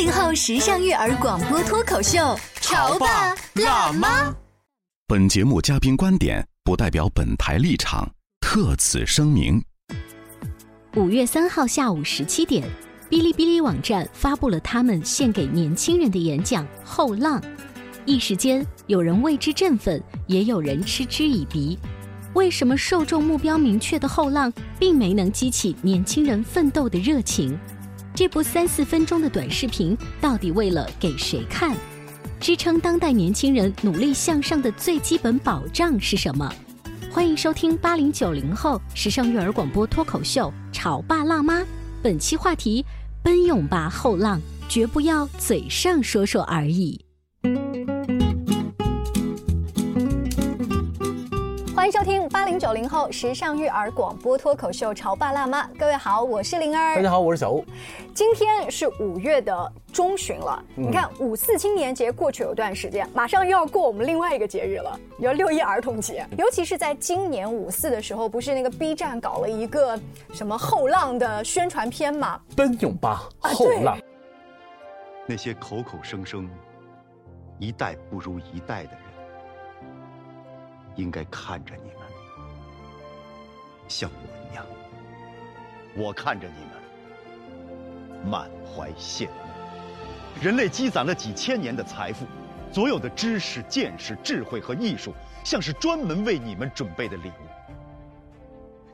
八零后时尚育儿广播脱口秀，潮爸辣妈。本节目嘉宾观点不代表本台立场，特此声明。五月三号下午十七点，哔哩哔哩网站发布了他们献给年轻人的演讲《后浪》，一时间有人为之振奋，也有人嗤之以鼻。为什么受众目标明确的《后浪》并没能激起年轻人奋斗的热情？这部三四分钟的短视频到底为了给谁看？支撑当代年轻人努力向上的最基本保障是什么？欢迎收听八零九零后时尚育儿广播脱口秀《潮爸辣妈》，本期话题：奔涌吧后浪，绝不要嘴上说说而已。迎收听八零九零后时尚育儿广播脱口秀《潮爸辣妈》，各位好，我是灵儿，大家好，我是小欧。今天是五月的中旬了，你看五四青年节过去有段时间，马上又要过我们另外一个节日了，有六一儿童节。尤其是在今年五四的时候，不是那个 B 站搞了一个什么后浪的宣传片吗？奔涌吧后浪。那些口口声声一代不如一代的人。应该看着你们，像我一样。我看着你们，满怀羡慕。人类积攒了几千年的财富，所有的知识、见识、智慧和艺术，像是专门为你们准备的礼物。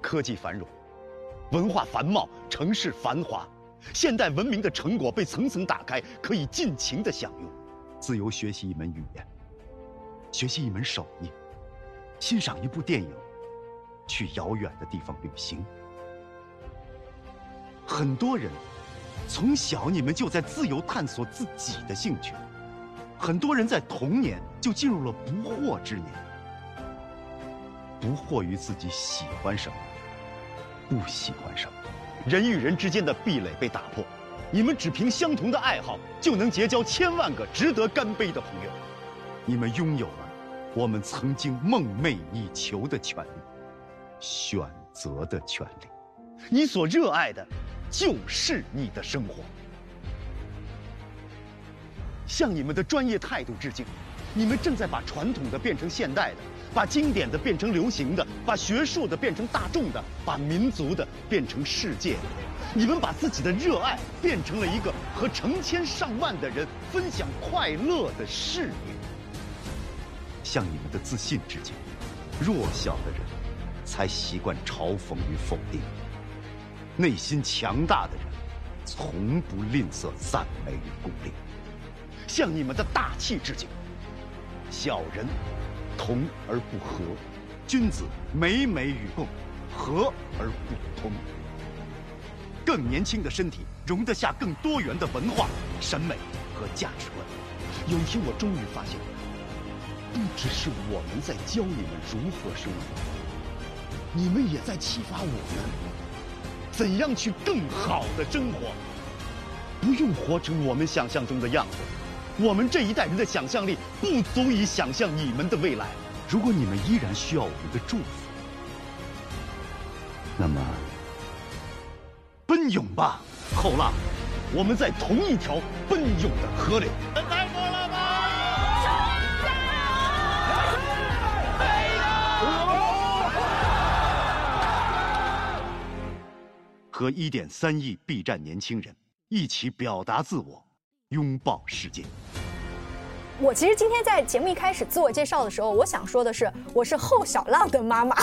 科技繁荣，文化繁茂，城市繁华，现代文明的成果被层层打开，可以尽情的享用。自由学习一门语言，学习一门手艺。欣赏一部电影，去遥远的地方旅行。很多人从小你们就在自由探索自己的兴趣，很多人在童年就进入了不惑之年，不惑于自己喜欢什么，不喜欢什么。人与人之间的壁垒被打破，你们只凭相同的爱好就能结交千万个值得干杯的朋友，你们拥有了。我们曾经梦寐以求的权利，选择的权利。你所热爱的，就是你的生活。向你们的专业态度致敬！你们正在把传统的变成现代的，把经典的变成流行的，把学术的变成大众的，把民族的变成世界的。你们把自己的热爱变成了一个和成千上万的人分享快乐的事业。向你们的自信致敬。弱小的人才习惯嘲讽与否定，内心强大的人从不吝啬赞美与鼓励。向你们的大气致敬。小人同而不和，君子美美与共，和而不通。更年轻的身体容得下更多元的文化、审美和价值观。有一天，我终于发现。不只是我们在教你们如何生活，你们也在启发我们怎样去更好的生活。不用活成我们想象中的样子，我们这一代人的想象力不足以想象你们的未来。如果你们依然需要我们的祝福，那么奔涌吧，后浪！我们在同一条奔涌的河流。和一点三亿 B 站年轻人一起表达自我，拥抱世界。我其实今天在节目一开始自我介绍的时候，我想说的是，我是后小浪的妈妈。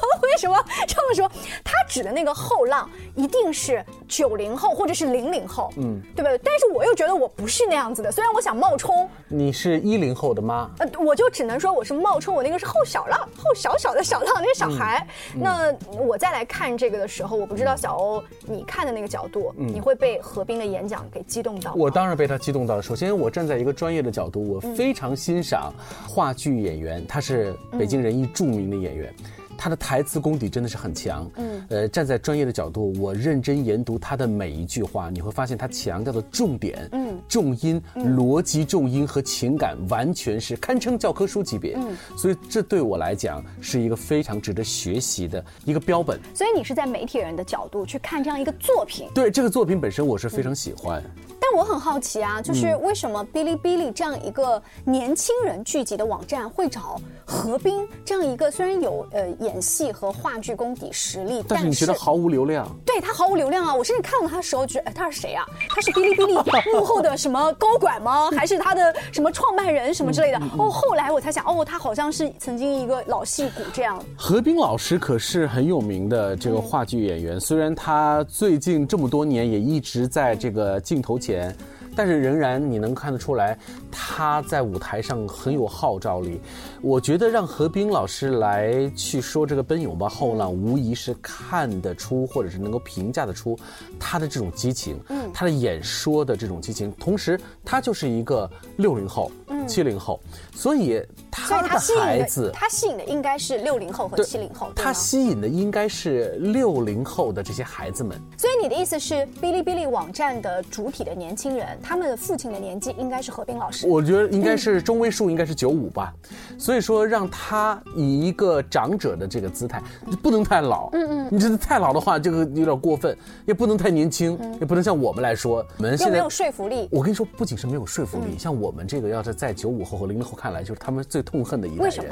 为什么这么说？他指的那个后浪一定是九零后或者是零零后，嗯，对不对？但是我又觉得我不是那样子的，虽然我想冒充，你是一零后的妈，呃，我就只能说我是冒充，我那个是后小浪，后小小的小浪那个小孩。那我再来看这个的时候，我不知道小欧你看的那个角度，你会被何冰的演讲给激动到？我当然被他激动到了。首先，我站在一个专业的角度，我非常欣赏话剧演员，他是北京人艺著名的演员。他的台词功底真的是很强，嗯，呃，站在专业的角度，我认真研读他的每一句话，你会发现他强调的重点、嗯，重音、逻辑重音和情感，完全是堪称教科书级别，嗯，所以这对我来讲是一个非常值得学习的一个标本。所以你是在媒体人的角度去看这样一个作品，对这个作品本身我是非常喜欢。但我很好奇啊，就是为什么哔哩哔哩这样一个年轻人聚集的网站会找何冰这样一个虽然有呃演戏和话剧功底实力，但是你觉得毫无流量？对他毫无流量啊！我甚至看到他的时候觉得，哎，他是谁啊？他是哔哩哔哩幕后的什么高管吗？还是他的什么创办人什么之类的？哦，后来我才想，哦，他好像是曾经一个老戏骨这样。何冰老师可是很有名的这个话剧演员，虽然他最近这么多年也一直在这个镜头前。言。但是仍然你能看得出来，他在舞台上很有号召力。我觉得让何冰老师来去说这个《奔涌吧后浪》，无疑是看得出，或者是能够评价得出他的这种激情，嗯，他的演说的这种激情。同时，他就是一个六零后、七零后，所以他的孩子，他吸引的应该是六零后和七零后。他吸引的应该是六零后的这些孩子们。所以你的意思是，哔哩哔哩网站的主体的年轻人。他们的父亲的年纪应该是何冰老师，我觉得应该是中位数，应该是九五吧。所以说，让他以一个长者的这个姿态，不能太老。嗯嗯，你这太老的话，这个有点过分；也不能太年轻，也不能像我们来说，我们现在没有说服力。我跟你说，不仅是没有说服力，像我们这个，要是在九五后和零零后看来，就是他们最痛恨的一代人。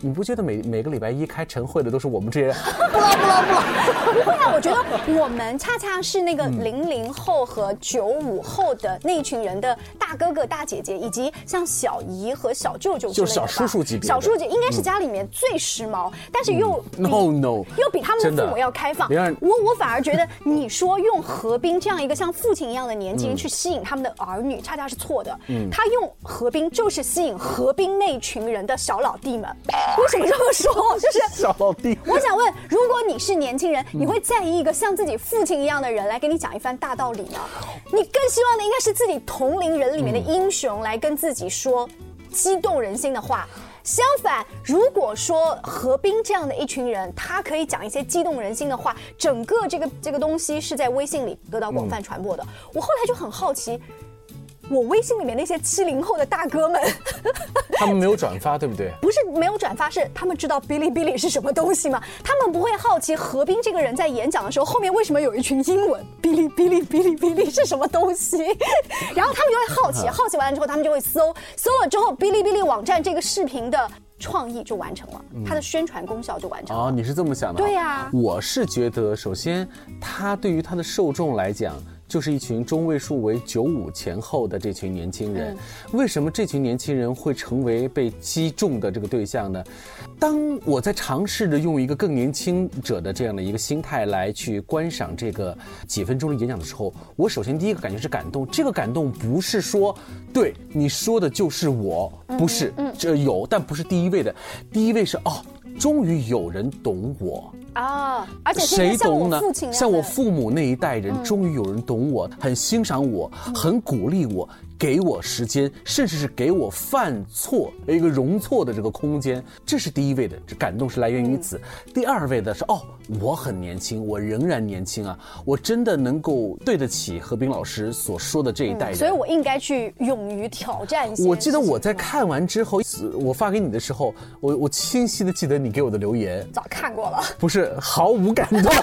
你不觉得每每个礼拜一开晨会的都是我们这些人？不啦不啦不啦！不会啊，我觉得我们恰恰是那个零零后和九五后的那一群人的大哥哥大姐姐，以及像小姨和小舅舅就是小叔叔级别。小叔姐应该是家里面最时髦，但是又 no no 又比他们的父母要开放。我我反而觉得你说用何冰这样一个像父亲一样的年轻人去吸引他们的儿女，恰恰是错的。嗯，他用何冰就是吸引何冰那群人的小老弟们。为什么这么说？就是小老弟。我想问，如果你是年轻人，你会在意一个像自己父亲一样的人来给你讲一番大道理吗？你更希望的应该是自己同龄人里面的英雄来跟自己说激动人心的话。相反，如果说何冰这样的一群人，他可以讲一些激动人心的话，整个这个这个东西是在微信里得到广泛传播的。我后来就很好奇。我微信里面那些七零后的大哥们，他们没有转发，对不对？不是没有转发，是他们知道哔哩哔哩是什么东西吗？他们不会好奇何冰这个人在演讲的时候后面为什么有一群英文？哔哩哔哩哔哩哔哩是什么东西？然后他们就会好奇，好奇完了之后，他们就会搜，搜了之后，哔哩哔哩网站这个视频的创意就完成了，它的宣传功效就完成了。哦，你是这么想的？对呀，我是觉得，首先，它对于它的受众来讲。就是一群中位数为九五前后的这群年轻人，为什么这群年轻人会成为被击中的这个对象呢？当我在尝试着用一个更年轻者的这样的一个心态来去观赏这个几分钟的演讲的时候，我首先第一个感觉是感动。这个感动不是说对你说的就是我，不是，这有，但不是第一位的，第一位是哦，终于有人懂我。啊！而且谁懂呢？像我父母那一代人，终于有人懂我，很欣赏我，很鼓励我。给我时间，甚至是给我犯错一个容错的这个空间，这是第一位的，这感动是来源于此。第二位的是哦，我很年轻，我仍然年轻啊，我真的能够对得起何冰老师所说的这一代人，所以我应该去勇于挑战。我记得我在看完之后，我发给你的时候，我我清晰的记得你给我的留言，早看过了，不是毫无感动。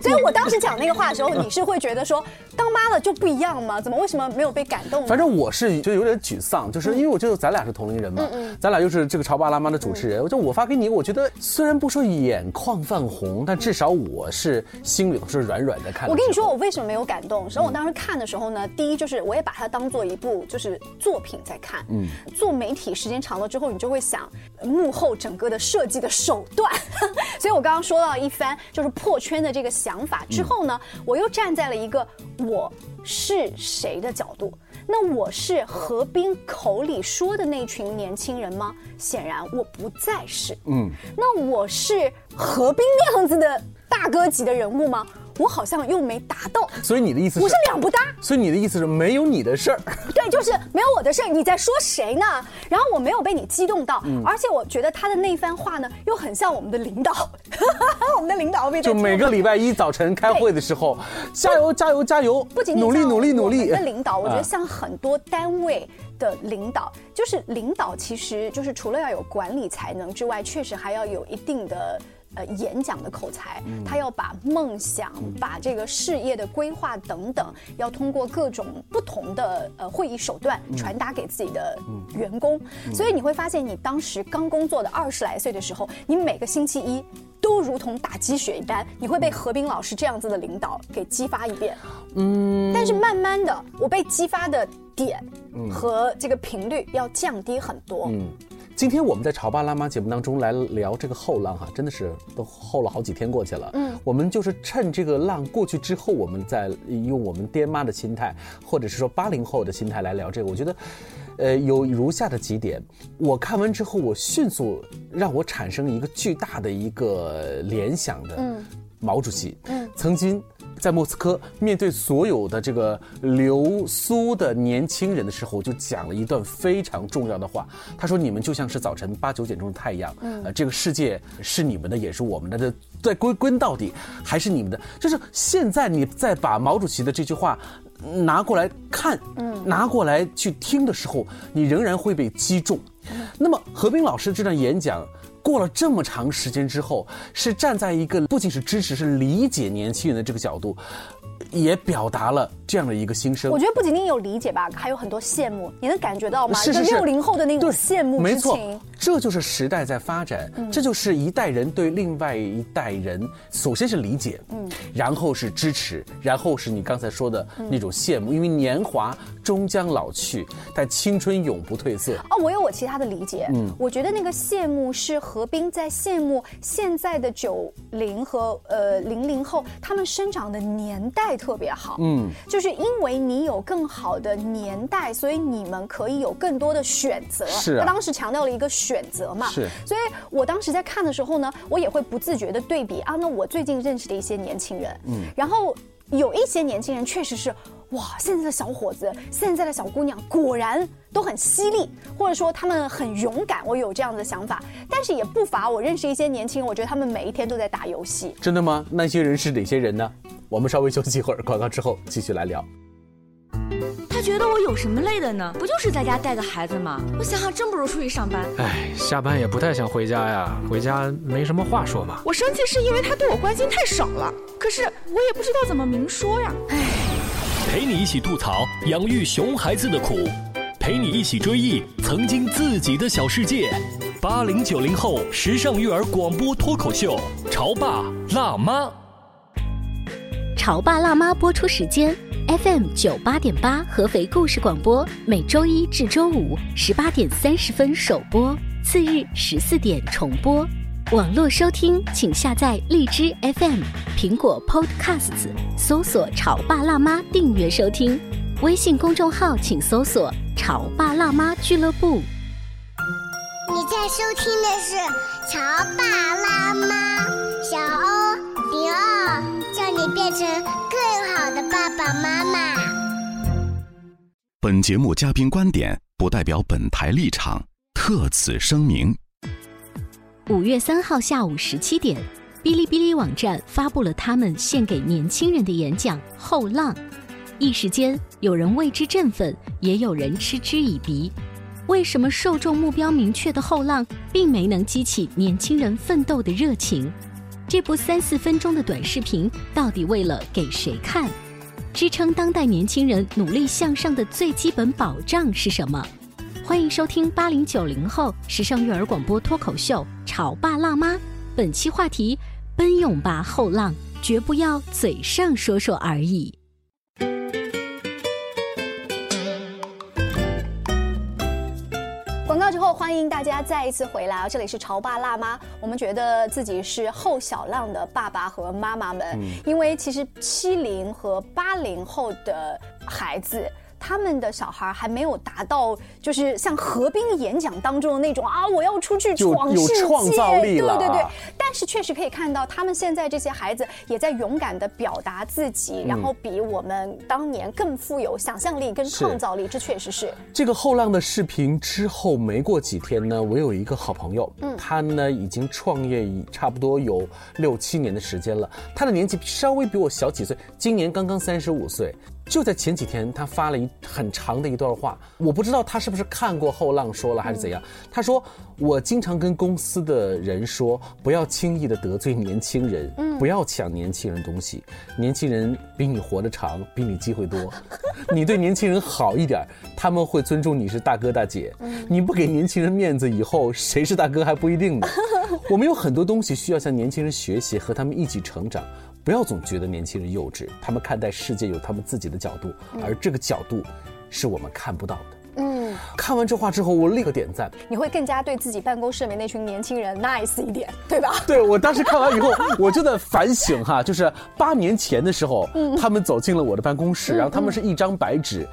所以我当时讲那个话的时候，你是会觉得说，当妈了就不一样吗？怎么为什么没有被感动？反正我是就有点沮丧，就是因为我觉得咱俩是同龄人嘛，咱俩又是这个潮爸辣妈的主持人，就我发给你，我觉得虽然不说眼眶泛红，但至少我是心里头是软软的看。我跟你说，我为什么没有感动？实际上我当时看的时候呢，第一就是我也把它当做一部就是作品在看。嗯，做媒体时间长了之后，你就会想幕后整个的设计的手段。所以我刚刚说到一番就是破圈的这个想法之后呢，我又站在了一个我是谁的角度。那我是何冰口里说的那群年轻人吗？显然我不再是。嗯，那我是何冰那样子的大哥级的人物吗？我好像又没达到。所以你的意思是？我是两不搭。所以你的意思是没有你的事儿？对，就是没有我的事儿。你在说谁呢？然后我没有被你激动到，而且我觉得他的那番话呢，又很像我们的领导。我们的领导被就每个礼拜一早晨开会的时候，加油加油加油！不仅努力努力努力。的领导，我觉得像很多单位的领导，就是领导其实就是除了要有管理才能之外，确实还要有一定的。呃，演讲的口才，他要把梦想、把这个事业的规划等等，要通过各种不同的呃会议手段传达给自己的员工。所以你会发现，你当时刚工作的二十来岁的时候，你每个星期一都如同打鸡血一般，你会被何冰老师这样子的领导给激发一遍。嗯，但是慢慢的，我被激发的点和这个频率要降低很多。嗯。今天我们在《潮爸辣妈》节目当中来聊这个后浪哈，真的是都后了好几天过去了。嗯，我们就是趁这个浪过去之后，我们再用我们爹妈的心态，或者是说八零后的心态来聊这个。我觉得，呃，有如下的几点，我看完之后，我迅速让我产生一个巨大的一个联想的。嗯，毛主席，嗯，曾经。在莫斯科面对所有的这个留苏的年轻人的时候，就讲了一段非常重要的话。他说：“你们就像是早晨八九点钟的太阳，呃，这个世界是你们的，也是我们的。这在归根到底还是你们的。就是现在你再把毛主席的这句话拿过来看，拿过来去听的时候，你仍然会被击中。那么何冰老师这段演讲。”过了这么长时间之后，是站在一个不仅是支持，是理解年轻人的这个角度。也表达了这样的一个心声。我觉得不仅仅有理解吧，还有很多羡慕。你能感觉到吗？是是是。六零后的那种羡慕没错。这就是时代在发展，这就是一代人对另外一代人，首先是理解，嗯，然后是支持，然后是你刚才说的那种羡慕。因为年华终将老去，但青春永不褪色。哦，我有我其他的理解。嗯，我觉得那个羡慕是何冰在羡慕现在的九零和呃零零后，他们生长的年代。特别好，嗯，就是因为你有更好的年代，所以你们可以有更多的选择。是，他当时强调了一个选择嘛，是。所以我当时在看的时候呢，我也会不自觉的对比啊，那我最近认识的一些年轻人，嗯，然后有一些年轻人确实是，哇，现在的小伙子，现在的小姑娘果然都很犀利，或者说他们很勇敢，我有这样的想法。但是也不乏我认识一些年轻人，我觉得他们每一天都在打游戏。真的吗？那些人是哪些人呢？我们稍微休息一会儿，广告之后继续来聊。他觉得我有什么累的呢？不就是在家带个孩子吗？我想想，真不如出去上班。哎，下班也不太想回家呀，回家没什么话说嘛。我生气是因为他对我关心太少了，可是我也不知道怎么明说呀。哎，陪你一起吐槽养育熊孩子的苦，陪你一起追忆曾经自己的小世界。八零九零后时尚育儿广播脱口秀，潮爸辣妈。潮爸辣妈播出时间：FM 九八点八合肥故事广播，每周一至周五十八点三十分首播，次日十四点重播。网络收听，请下载荔枝 FM、苹果 Podcasts，搜索“潮爸辣妈”订阅收听。微信公众号请搜索“潮爸辣妈俱乐部”。你在收听的是《潮爸辣妈》，小欧零二。叫你变成更好的爸爸妈妈。本节目嘉宾观点不代表本台立场，特此声明。五月三号下午十七点，哔哩哔哩网站发布了他们献给年轻人的演讲《后浪》，一时间有人为之振奋，也有人嗤之以鼻。为什么受众目标明确的《后浪》并没能激起年轻人奋斗的热情？这部三四分钟的短视频到底为了给谁看？支撑当代年轻人努力向上的最基本保障是什么？欢迎收听八零九零后时尚育儿广播脱口秀《潮爸辣妈》，本期话题：奔涌吧后浪，绝不要嘴上说说而已。广告之后，欢迎大家再一次回来啊！这里是潮爸辣妈，我们觉得自己是后小浪的爸爸和妈妈们，因为其实七零和八零后的孩子。他们的小孩还没有达到，就是像何冰演讲当中的那种啊，我要出去闯世界，对对对。但是确实可以看到，他们现在这些孩子也在勇敢的表达自己，然后比我们当年更富有想象力跟创造力。这确实是。这个后浪的视频之后没过几天呢，我有一个好朋友，嗯，他呢已经创业已差不多有六七年的时间了，他的年纪稍微比我小几岁，今年刚刚三十五岁。就在前几天，他发了一很长的一段话，我不知道他是不是看过后浪说了还是怎样。他说：“我经常跟公司的人说，不要轻易的得罪年轻人，不要抢年轻人东西。年轻人比你活得长，比你机会多。你对年轻人好一点，他们会尊重你是大哥大姐。你不给年轻人面子，以后谁是大哥还不一定呢。我们有很多东西需要向年轻人学习，和他们一起成长。”不要总觉得年轻人幼稚，他们看待世界有他们自己的角度，而这个角度是我们看不到的。嗯，看完这话之后，我立刻点赞。你会更加对自己办公室里面那群年轻人 nice 一点，对吧？对，我当时看完以后，我就在反省哈，就是八年前的时候，他们走进了我的办公室，然后他们是一张白纸。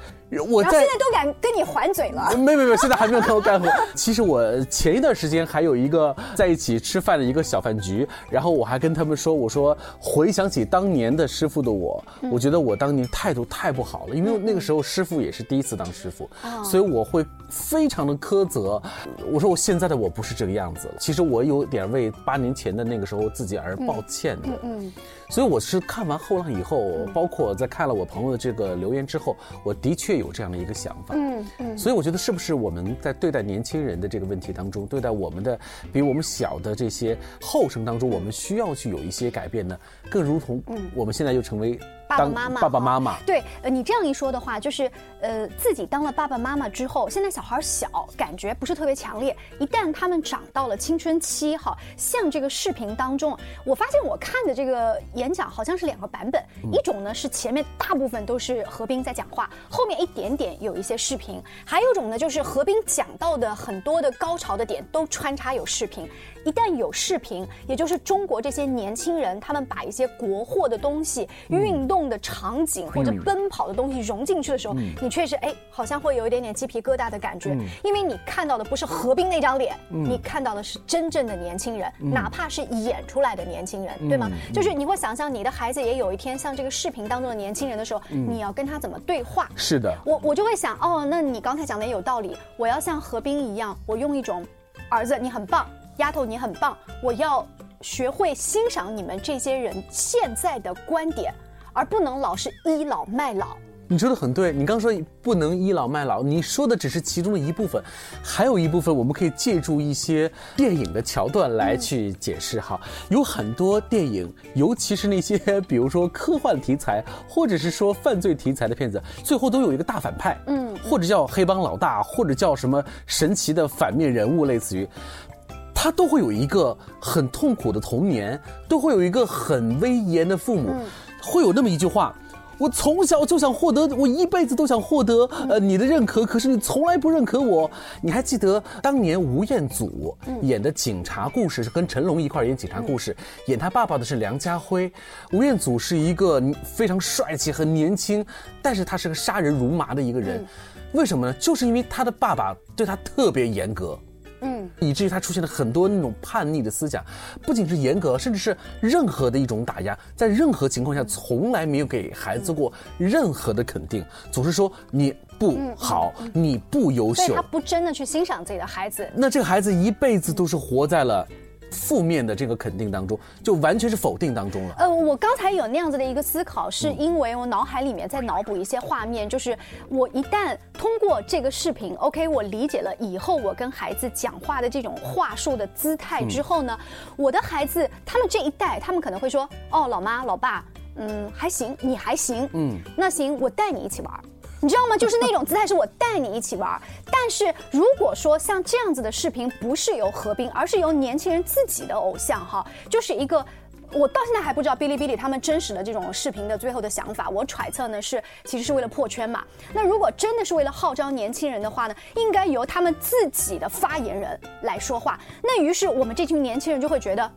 我在现在都敢跟你还嘴了，没没没，现在还没有跟我干活。其实我前一段时间还有一个在一起吃饭的一个小饭局，然后我还跟他们说，我说回想起当年的师傅的我，我觉得我当年态度太不好了，因为那个时候师傅也是第一次当师傅，所以我会非常的苛责。我说我现在的我不是这个样子了，其实我有点为八年前的那个时候自己而抱歉的。嗯。所以我是看完后浪以后，包括在看了我朋友的这个留言之后，我的确有这样的一个想法。嗯嗯。所以我觉得是不是我们在对待年轻人的这个问题当中，对待我们的比我们小的这些后生当中，我们需要去有一些改变呢？更如同我们现在又成为。爸爸妈妈，爸爸妈妈，对，呃，你这样一说的话，就是，呃，自己当了爸爸妈妈之后，现在小孩小，感觉不是特别强烈。一旦他们长到了青春期，哈，像这个视频当中，我发现我看的这个演讲好像是两个版本，一种呢是前面大部分都是何冰在讲话，后面一点点有一些视频，还有一种呢就是何冰讲到的很多的高潮的点都穿插有视频。一旦有视频，也就是中国这些年轻人，他们把一些国货的东西、运动的场景或者奔跑的东西融进去的时候，你确实哎，好像会有一点点鸡皮疙瘩的感觉，因为你看到的不是何冰那张脸，你看到的是真正的年轻人，哪怕是演出来的年轻人，对吗？就是你会想象你的孩子也有一天像这个视频当中的年轻人的时候，你要跟他怎么对话？是的，我我就会想，哦，那你刚才讲的也有道理，我要像何冰一样，我用一种儿子，你很棒。丫头，你很棒！我要学会欣赏你们这些人现在的观点，而不能老是倚老卖老。你说的很对，你刚说不能倚老卖老，你说的只是其中的一部分，还有一部分我们可以借助一些电影的桥段来去解释哈。有很多电影，尤其是那些比如说科幻题材或者是说犯罪题材的片子，最后都有一个大反派，嗯，或者叫黑帮老大，或者叫什么神奇的反面人物，类似于。他都会有一个很痛苦的童年，都会有一个很威严的父母，会有那么一句话：我从小就想获得，我一辈子都想获得呃你的认可，可是你从来不认可我。你还记得当年吴彦祖演的警察故事，是跟成龙一块演警察故事，演他爸爸的是梁家辉。吴彦祖是一个非常帅气、很年轻，但是他是个杀人如麻的一个人。为什么呢？就是因为他的爸爸对他特别严格。嗯，以至于他出现了很多那种叛逆的思想，不仅是严格，甚至是任何的一种打压，在任何情况下从来没有给孩子过任何的肯定，总是说你不好，你不优秀，他不真的去欣赏自己的孩子，那这个孩子一辈子都是活在了。负面的这个肯定当中，就完全是否定当中了。呃，我刚才有那样子的一个思考，是因为我脑海里面在脑补一些画面，就是我一旦通过这个视频，OK，我理解了以后我跟孩子讲话的这种话术的姿态之后呢，我的孩子他们这一代，他们可能会说，哦，老妈老爸。嗯，还行，你还行，嗯，那行，我带你一起玩。你知道吗？就是那种姿态，是我带你一起玩。但是如果说像这样子的视频不是由何冰，而是由年轻人自己的偶像哈，就是一个。我到现在还不知道哔哩哔哩他们真实的这种视频的最后的想法。我揣测呢是其实是为了破圈嘛。那如果真的是为了号召年轻人的话呢，应该由他们自己的发言人来说话。那于是我们这群年轻人就会觉得，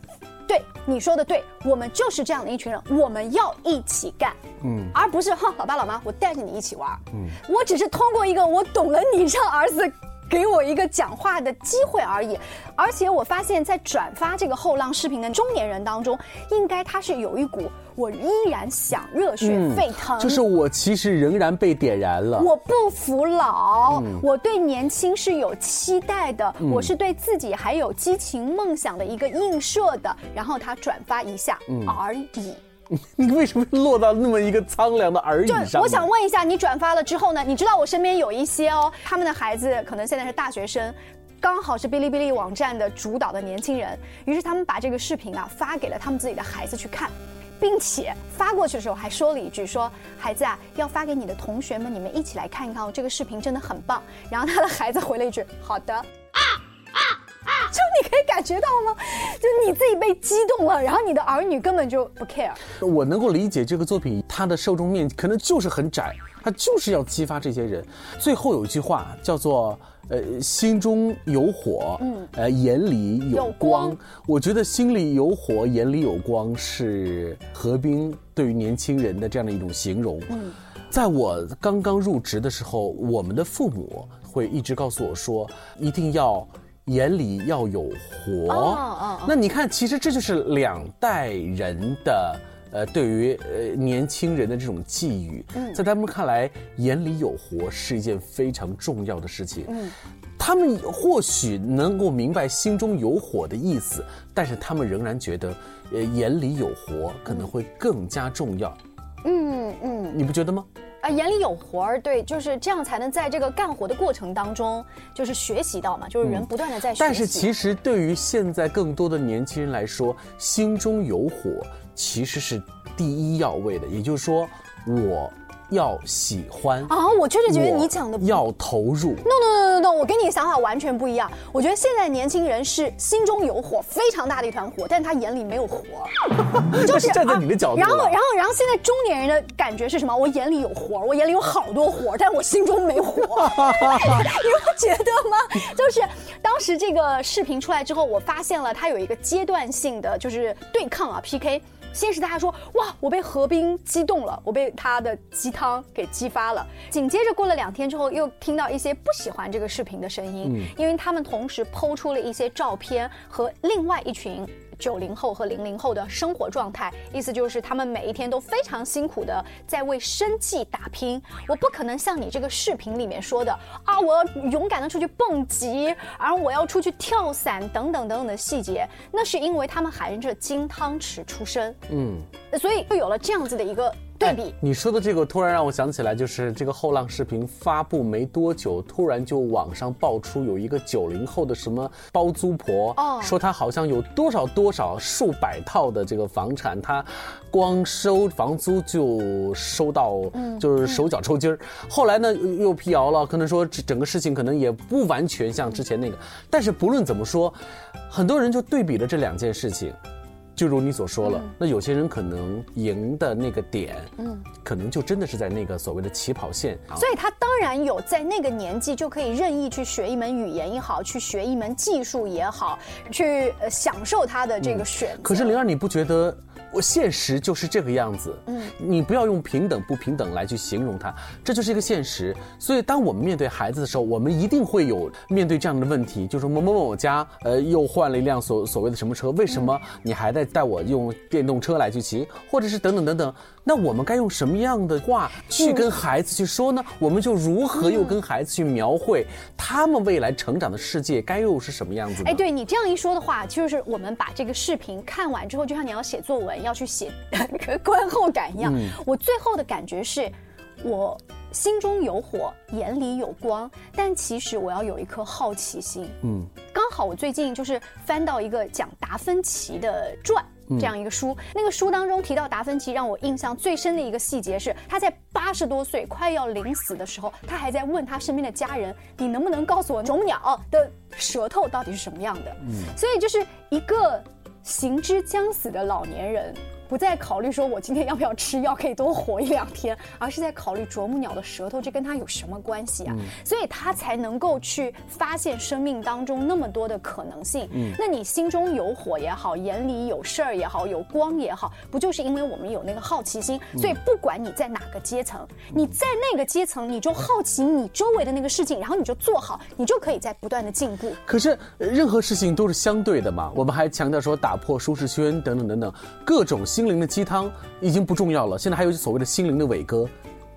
对你说的对，我们就是这样的一群人，我们要一起干，嗯，而不是哈老爸老妈我带着你一起玩，嗯，我只是通过一个我懂了你让儿子。给我一个讲话的机会而已，而且我发现，在转发这个后浪视频的中年人当中，应该他是有一股我依然想热血沸腾，就是我其实仍然被点燃了，我不服老，我对年轻是有期待的，我是对自己还有激情梦想的一个映射的，然后他转发一下而已。你为什么落到那么一个苍凉的而已上？我想问一下，你转发了之后呢？你知道我身边有一些哦，他们的孩子可能现在是大学生，刚好是哔哩哔哩网站的主导的年轻人，于是他们把这个视频啊发给了他们自己的孩子去看，并且发过去的时候还说了一句：说孩子啊，要发给你的同学们，你们一起来看一看哦，这个视频真的很棒。然后他的孩子回了一句：好的。啊啊！就你可以感觉到吗？就你自己被激动了，然后你的儿女根本就不 care。我能够理解这个作品，它的受众面可能就是很窄，它就是要激发这些人。最后有一句话叫做“呃，心中有火，嗯，呃，眼里有光”。我觉得心里有火，眼里有光是何冰对于年轻人的这样的一种形容。嗯，在我刚刚入职的时候，我们的父母会一直告诉我说，一定要。眼里要有活，那你看，其实这就是两代人的呃，对于呃年轻人的这种寄语。在他们看来，眼里有活是一件非常重要的事情。嗯，他们或许能够明白心中有火的意思，但是他们仍然觉得，呃，眼里有活可能会更加重要。嗯嗯，你不觉得吗？啊，眼里有活儿，对，就是这样才能在这个干活的过程当中，就是学习到嘛，就是人不断的在学习。但是其实对于现在更多的年轻人来说，心中有火其实是第一要位的，也就是说，我。要喜欢啊！我确实觉得你讲的要投入。No no no no no，我跟你的想法完全不一样。我觉得现在年轻人是心中有火，非常大的一团火，但是他眼里没有火。就是站在你的角度。然后，然后，然后现在中年人的感觉是什么？我眼里有火，我眼里有好多火，但我心中没火。你不觉得吗？就是当时这个视频出来之后，我发现了它有一个阶段性的就是对抗啊 PK。先是大家说哇，我被何冰激动了，我被他的鸡汤给激发了。紧接着过了两天之后，又听到一些不喜欢这个视频的声音，因为他们同时抛出了一些照片和另外一群。九零后和零零后的生活状态，意思就是他们每一天都非常辛苦的在为生计打拼。我不可能像你这个视频里面说的啊，我要勇敢的出去蹦极，而我要出去跳伞等等等等的细节，那是因为他们含着金汤匙出生，嗯，所以就有了这样子的一个。对比你说的这个，突然让我想起来，就是这个后浪视频发布没多久，突然就网上爆出有一个九零后的什么包租婆，哦，说她好像有多少多少数百套的这个房产，她光收房租就收到，就是手脚抽筋儿。后来呢又辟谣了，可能说整个事情可能也不完全像之前那个，但是不论怎么说，很多人就对比了这两件事情。就如你所说了，那有些人可能赢的那个点，嗯，可能就真的是在那个所谓的起跑线。所以他当然有在那个年纪就可以任意去学一门语言也好，去学一门技术也好，去享受他的这个选择。可是灵儿，你不觉得？我现实就是这个样子，嗯，你不要用平等不平等来去形容它，这就是一个现实。所以，当我们面对孩子的时候，我们一定会有面对这样的问题，就是某某某家，呃，又换了一辆所所谓的什么车，为什么你还在带我用电动车来去骑，或者是等等等等。那我们该用什么样的话去跟孩子去说呢？我们就如何又跟孩子去描绘他们未来成长的世界该又是什么样子？哎，对你这样一说的话，就是我们把这个视频看完之后，就像你要写作文要去写观后感一样。我最后的感觉是，我心中有火，眼里有光，但其实我要有一颗好奇心。嗯，刚好我最近就是翻到一个讲达芬奇的传。这样一个书。那个书当中提到达芬奇，让我印象最深的一个细节是，他在八十多岁快要临死的时候，他还在问他身边的家人：“你能不能告诉我啄木鸟的舌头到底是什么样的？”嗯，所以就是一个行之将死的老年人。不再考虑说我今天要不要吃药可以多活一两天，而是在考虑啄木鸟的舌头，这跟它有什么关系啊？所以它才能够去发现生命当中那么多的可能性。嗯，那你心中有火也好，眼里有事儿也好，有光也好，不就是因为我们有那个好奇心？所以不管你在哪个阶层，你在那个阶层，你就好奇你周围的那个事情，然后你就做好，你就可以在不断的进步。可是任何事情都是相对的嘛，我们还强调说打破舒适圈等等等等各种心。心灵的鸡汤已经不重要了，现在还有所谓的心灵的伟哥，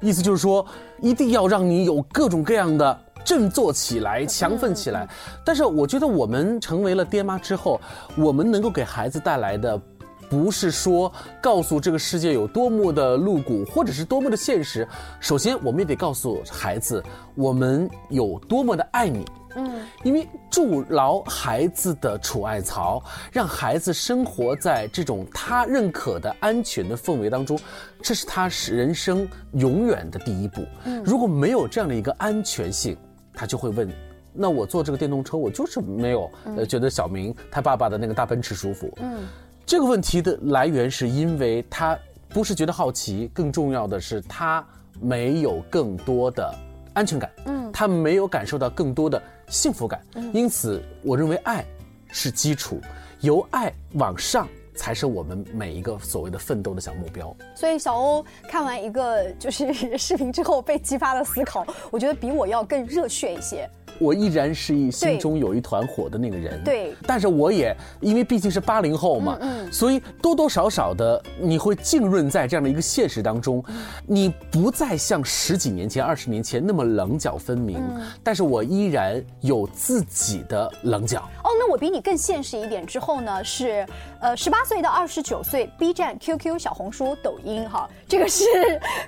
意思就是说一定要让你有各种各样的振作起来、强奋起来。但是我觉得我们成为了爹妈之后，我们能够给孩子带来的，不是说告诉这个世界有多么的露骨，或者是多么的现实。首先，我们也得告诉孩子，我们有多么的爱你。嗯，因为筑牢孩子的储爱槽，让孩子生活在这种他认可的安全的氛围当中，这是他是人生永远的第一步。嗯，如果没有这样的一个安全性，他就会问：那我坐这个电动车，我就是没有呃觉得小明他爸爸的那个大奔驰舒服。嗯，这个问题的来源是因为他不是觉得好奇，更重要的是他没有更多的安全感。嗯，他没有感受到更多的。幸福感，因此我认为爱是基础，由爱往上才是我们每一个所谓的奋斗的小目标。所以小欧看完一个就是 视频之后被激发了思考，我觉得比我要更热血一些。我依然是一心中有一团火的那个人，对。但是我也因为毕竟是八零后嘛，嗯，所以多多少少的你会浸润在这样的一个现实当中，你不再像十几年前、二十年前那么棱角分明，但是我依然有自己的棱角。哦，那我比你更现实一点。之后呢，是呃十八岁到二十九岁，B 站、QQ、小红书、抖音，哈，这个是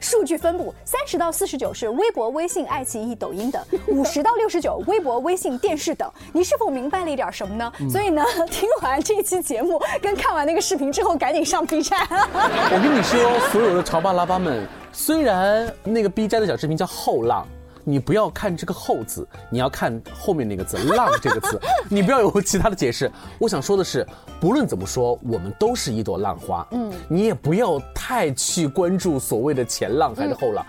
数据分布。三十到四十九是微博、微信、爱奇艺、抖音等。五十到六十九。微博、微信、电视等，你是否明白了一点什么呢？所以呢，听完这期节目跟看完那个视频之后，赶紧上 B 站。我跟你说，所有的潮爸辣爸们，虽然那个 B 站的小视频叫后浪。你不要看这个“后”字，你要看后面那个字“浪”这个字，你不要有其他的解释。我想说的是，不论怎么说，我们都是一朵浪花。嗯，你也不要太去关注所谓的前浪还是后浪。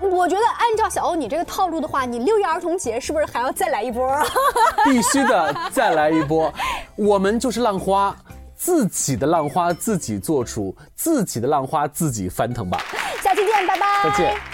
那我觉得，按照小欧你这个套路的话，你六一儿童节是不是还要再来一波？必须的，再来一波。我们就是浪花，自己的浪花自己做主，自己的浪花自己翻腾吧。下期见，拜拜。再见。